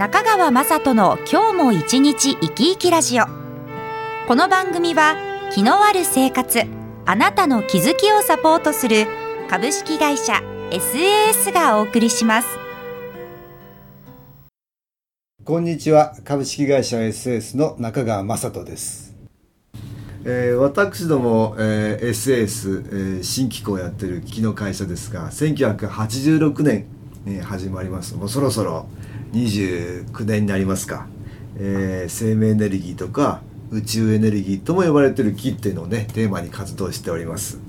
中川雅人の今日も一日生き生きラジオ。この番組は気のある生活あなたの気づきをサポートする株式会社 SAS がお送りします。こんにちは株式会社 SAS の中川雅人です。えー、私ども、えー、SAS、えー、新機構やってる機の会社ですが1986年、えー、始まります。もうそろそろ29年になりますか、えー、生命エネルギーとか宇宙エネルギーとも呼ばれてる木っていうのをねテーマに活動しております、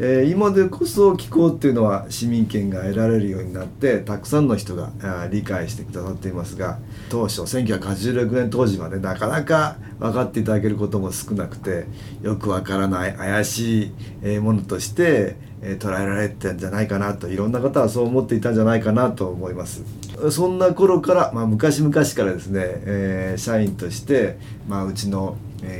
えー、今でこそ気候っていうのは市民権が得られるようになってたくさんの人が理解してくださっていますが当初1986年当時はねなかなか分かっていただけることも少なくてよくわからない怪しいものとして捉えられてたんじゃないかなといろんな方はそう思っていたんじゃないかなと思います。そんな頃から、まあ、昔々からですね、えー、社員として、まあ、うちの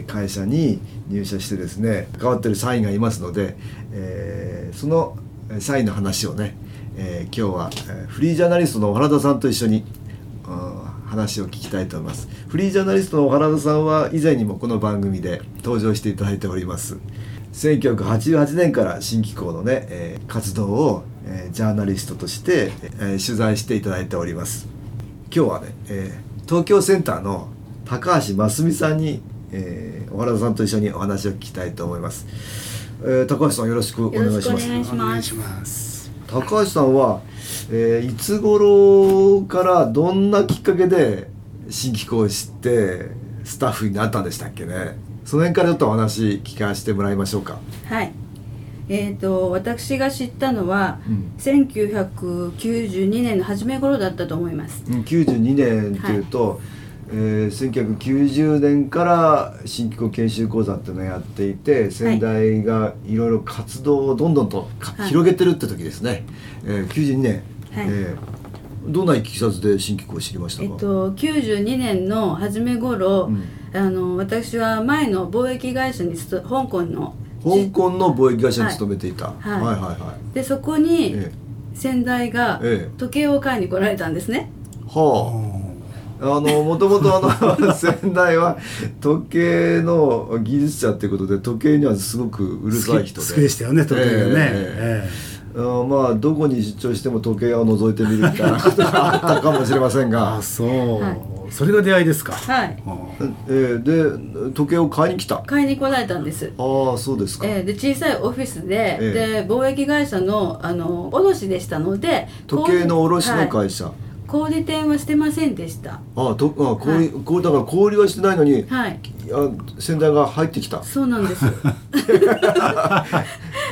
会社に入社してですね関わってる社員がいますので、えー、その社員の話をね、えー、今日はフリージャーナリストの原田さんと一緒に、話を聞きたいと思います。フリージャーナリストの原田さんは以前にもこの番組で登場していただいております。1988年から新機構のね、えー、活動をえー、ジャーナリストとして、えー、取材していただいております。今日はね、え、東京センターの高橋真澄さんに、えー、小原田さんと一緒にお話を聞きたいと思います、えー、高橋さんよろしくお願いします。お願いします。高橋さんは、えー、いつ頃からどんなきっかけで新機構を知ってスタッフになったんでしたっけね。その辺からちょっとお話聞かせてもらいましょうか。はい。えーと、私が知ったのは、うん、1992年の初め頃だったと思います。92年というと、はい、えー、1990年から新機構研修講座っていうのをやっていて先代がいろいろ活動をどんどんと、はい、広げてるって時ですね、えー、92年、はい、えー、どんないきさつで新機構を知りましたか、えっと、92年の初め頃、うん、あの私は前の貿易会社に香港の香港の貿易会社に勤めていた、はい、はい。はいはいでそこに先代が時計を買いに来られたんですね、はああのもともとあの 先代は時計の技術者っていうことで時計にはすごくうるさい人で。好きでしたよね時計がね、えーえー、まあどこに出張しても時計を覗いてみるみたいなことがあったかもしれませんが。あそう、はい。それが出会いですか？はい、えー、で時計を買いに来た？買いに来られたんです。ああそうですか、えー、で小さいオフィスで、えー、で貿易会社のあの卸でしたので時計の卸の会社、はい小売店はしてませんでした。ああ、と、あ、小売、はい、こう、だから小売はしてないのに。はい。あ、先代が入ってきた。そうなんです。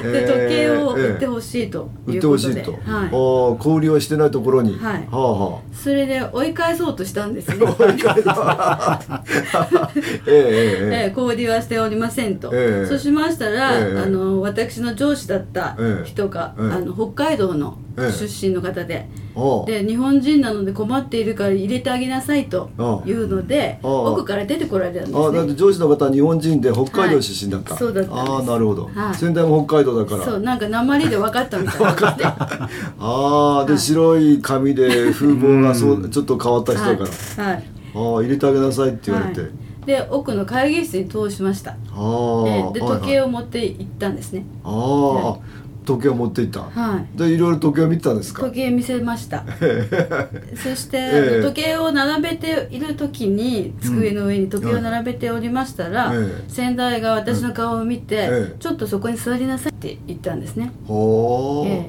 で時計を売ってほしいということで、えー、売ってほしいと、はい、ああ小売りはしてないところに、はい。はあはあ、それで追い返そうとしたんですね。追い返 ええええ小売りはしておりませんと、えー、そうしましたら、えー、あの私の上司だった人が、あの北海道の出身の方で、で日本人なので困っているから入れてあげなさいというので奥から出てこられたんです、ね、あだって上司の方は日本人で北海道出身だった、はい、そうだったああなるほど、はい、先代も北海道だから。そうなんか鉛で分かったみたいな。分かった。ああで、はい、白い髪で風貌がそうちょっと変わった人だから、はい、ああ入れてあげなさいって言われて、で奥の会議室に通しました。で時計を持って行ったんですね。ああ、時計を持っていった、はい、でいろいろ時計を見たんですか？時計見せました。そして、えー、時計を並べている時に机の上に時計を並べておりましたら、うん、先代が私の顔を見て、えー、ちょっとそこに座りなさいって言ったんですね、えー、え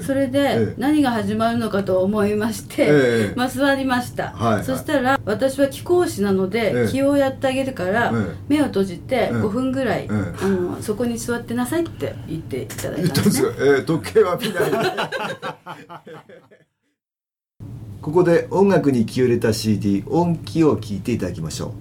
ー、それで、何が始まるのかと思いまして、まあ、座りました、はい。はい、そしたら私は貴公子なので、気をやってあげるから、目を閉じて5分ぐらい、あのそこに座ってなさいって言っていただいたんですですよ、えー、時計は見ない。ここで音楽に気を入れた CD 音機を聞いていただきましょう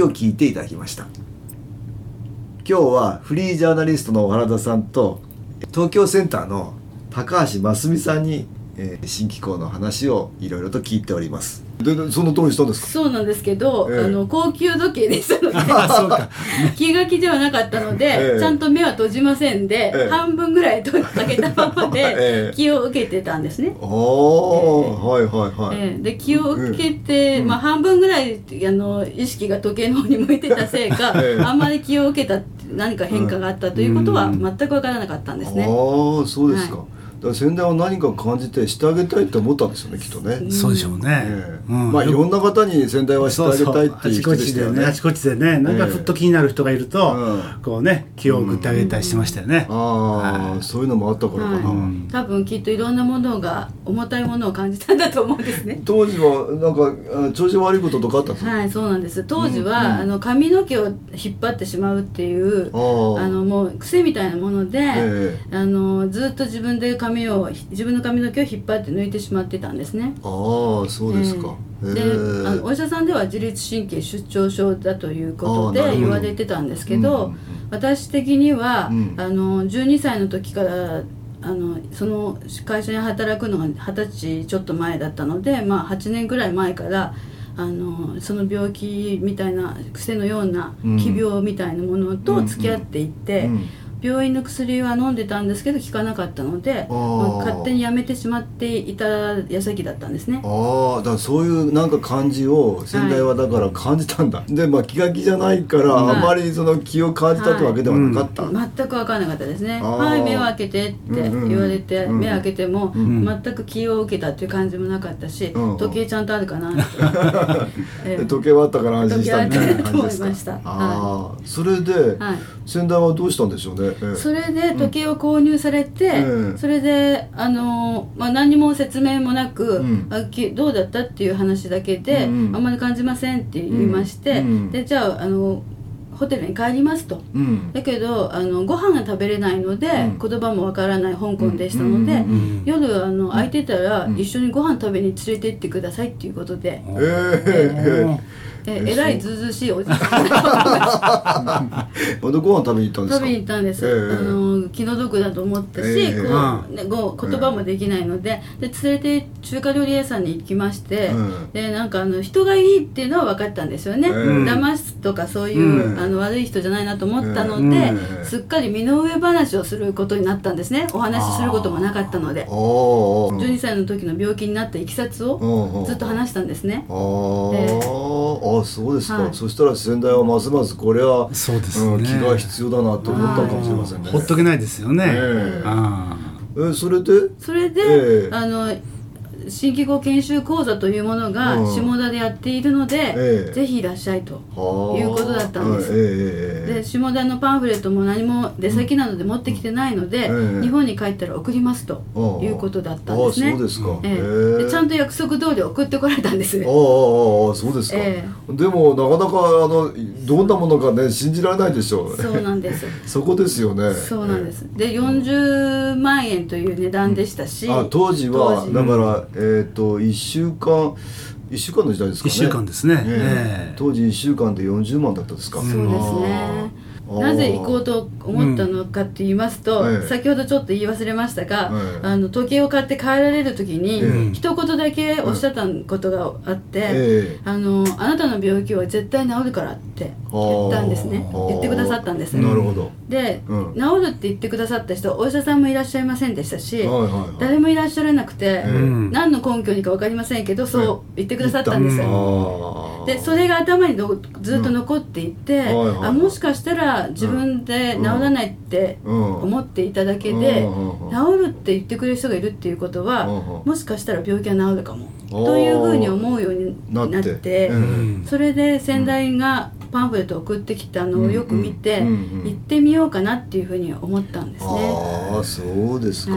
記を聞いていただきました。今日はフリージャーナリストの原田さんと東京センターの高橋真澄さんに、えー、新機構の話をいろいろと聞いております。でその通りしたんですか？そうなんですけど、えー、あの高級時計でしたので 気が気ではなかったので、えー、ちゃんと目は閉じませんで、えー、半分ぐらい開けたままで 気を受けてたんですね。ああ、はいはいはい。えー、で気を受けて、うん、まあ半分ぐらいあの意識が時計の方に向いてたせいか、あんまり気を受けた何か変化があったということは全く分からなかったんですね。ああそうですか。はいだ先代は何か感じてしてあげたいって思ったんですよねきっとね。そうでしょうね、うん、まあいろんな方に先代はしてあげたいっていう人でしたよねあちこちでねなんかふっと気になる人がいると、こうね気を送ってあげたりしてましたよね、ああ、そういうのもあったからかな、多分きっといろんなものが重たいものを感じたんだと思うんですね。当時はなんか調子悪いこととかあったんですか？はいそうなんです。当時は、あの髪の毛を引っ張ってしまうっていうあのもう癖みたいなもので、あのずっと自分で髪を自分分の髪の毛を引っ張って抜いてしまってたんですね。ああそうですか、えー、であのお医者さんでは自律神経失調症だということで言われてたんですけど、うん、私的には、うん、あの12歳の時からあのその会社に働くのが二十歳ちょっと前だったので、まあ、8年ぐらい前からあのその病気みたいな癖のような奇病みたいなものと付き合っていって、うんうん病院の薬は飲んでたんですけど効かなかったので、まあ、勝手にやめてしまっていた矢先だったんですね。ああだからそういうなんか感じを先代はだから感じたんだ、はい、でまあ気が気じゃないから、あ。まりその気を感じたというわけではなかった、はいうん、全く分からなかったですね。はい目を開けてって言われて、うん。うん、目開けても、全く気を受けたっていう感じもなかったし、うん。時計ちゃんとあるかなって、え。ー、時計はあったから安心した。みたいな感じですかああ、それで、はい、先代はどうしたんでしょうねそれで時計を購入されて、うん、それであの、まあ、何も説明もなく、うん、あどうだったっていう話だけで、うん、あんまり感じませんって言いまして、でじゃああのホテルに帰りますと、うん、だけどあのご飯が食べれないので、うん、言葉もわからない香港でしたので、うん、夜あの空いてたら、一緒にご飯食べに連れて行ってくださいっていうことで、えー、えーええらいずうずうしいおじさん。またご飯食べに行ったんです食べに行ったんです、えー、あの気の毒だと思ったし、えー、こう、ね、ご言葉もできないので。で連れて中華料理屋さんに行きまして、でなんかあの人がいいっていうのは分かったんですよね、騙すとかそういう、あの悪い人じゃないなと思ったので、すっかり身の上話をすることになったんですね。お話しすることもなかったので。12歳の時の病気になったいきさつをずっと話したんですね。であそうですか、はい、そしたら先代はますますこれはそうです、ね、うん、気が必要だなと思ったかもしれませんね。ほっとけないですよね。え。ー、えそれで？それで、えー、あの新規語研修講座というものが下田でやっているので、うん、ぜひいらっしゃいということだったんです、えー、で下田のパンフレットも何も出先なので持ってきてないので、うん、日本に帰ったら送りますということだったんですね。そうですか、え。ー、でちゃんと約束通り送ってこられたんです。ああそうですか、えー、でもなかなかあのどんなものかね信じられないでしょう。そうなんです。そこですよね。そうなんです、で40万円という値段でしたし、あ当時はだから、えっ、ー、と1週間1週間の時代ですかね。1週間ですね、えー、当時1週間で40万だったですか、そうですね。なぜ行こうと思ったのかって言いますと、うん、先ほどちょっと言い忘れましたが、あの時計を買って帰られる時に、うん、一言だけおっしゃったことがあって、あの「あなたの病気は絶対治るから」って言ったんですね。言ってくださったんです。なるほど。で、治るって言ってくださった人お医者さんもいらっしゃいませんでしたし、誰もいらっしゃらなくて、何の根拠にか分かりませんけどそう言ってくださったんですよ、でそれが頭にずっと残っていて、あもしかしたら自分で治らないって思っていただけで治るって言ってくれる人がいるっていうことはもしかしたら病気は治るかもというふうに思うようになってそれで先代がパンフレットを送ってきたのをよく見て行ってみようかなっていうふうに思ったんですね。ああそうですか、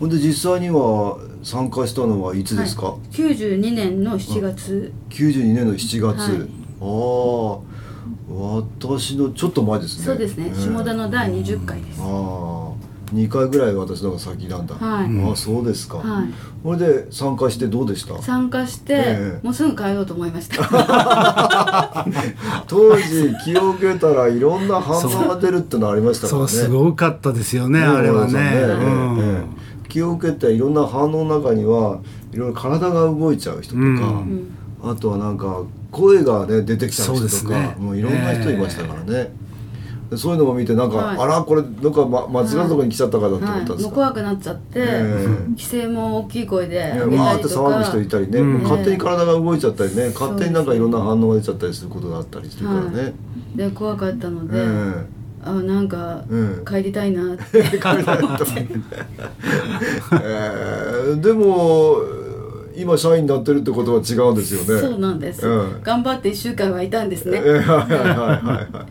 ほんで実際には参加したのはいつですか、はい、92年の7月。92年の7月、はい、ああ私のちょっと前ですね。そうですね、下田の第20回です。ああ2回ぐらい私の方が先なんだ、はい、あそうですか、はい、それで参加してどうでした？参加して、えー、もうすぐ帰ろうと思いました。当時気を受けたらいろんな反応が出るってのありましたからね。そうすごかったですよね、あれはね、ね。うん、気を受けていろんな反応の中にはいろいろ体が動いちゃう人とか、うん、あとはなんか声がね出てきた人とか、ね、もういろんな人いましたからね、えーそういうのも見てなんか、はい、あらこれなんか、ま、間違うところに来ちゃったからって思ったんですか、怖くなっちゃって、えー、規制も大きい声でわーって騒ぐ人いたりね、うん、勝手に体が動いちゃったりね、勝手になんかいろんな反応が出ちゃったりすることがあったりするからね、はい、で怖かったので、えーあなんか、帰りたいなって 帰りたいなと、えー、でも今社員になってるってことは違うんですよね。そうなんです、うん、頑張って1週間はいたんですね。はいはいはいは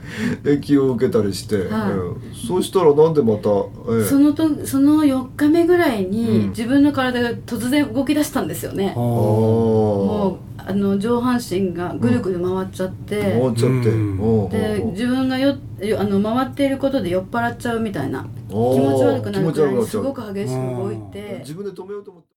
い。駅を受けたりして、はい。うん、そうしたらなんでまた、えそのとその4日目ぐらいに、自分の体が突然動き出したんですよね、うん、もうあの上半身がぐるぐる回っちゃって、回っちゃって、で自分がよあの回っていることで酔っ払っちゃうみたいな。気持ち悪くなるくらいすごく激しく動いて。自分で止めようと思って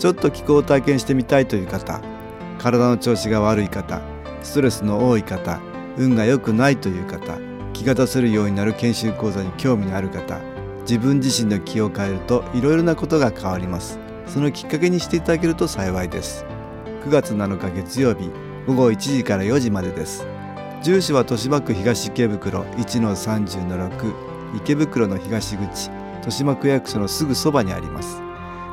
ちょっと気候を体験してみたいという方体の調子が悪い方ストレスの多い方運が良くないという方気が出せるようになる研修講座に興味のある方自分自身の気を変えるといろいろなことが変わります。そのきっかけにしていただけると幸いです。9月7日月曜日午後1時から4時までです。住所は豊島区東池袋1-30-6池袋の東口豊島区役所のすぐそばにあります。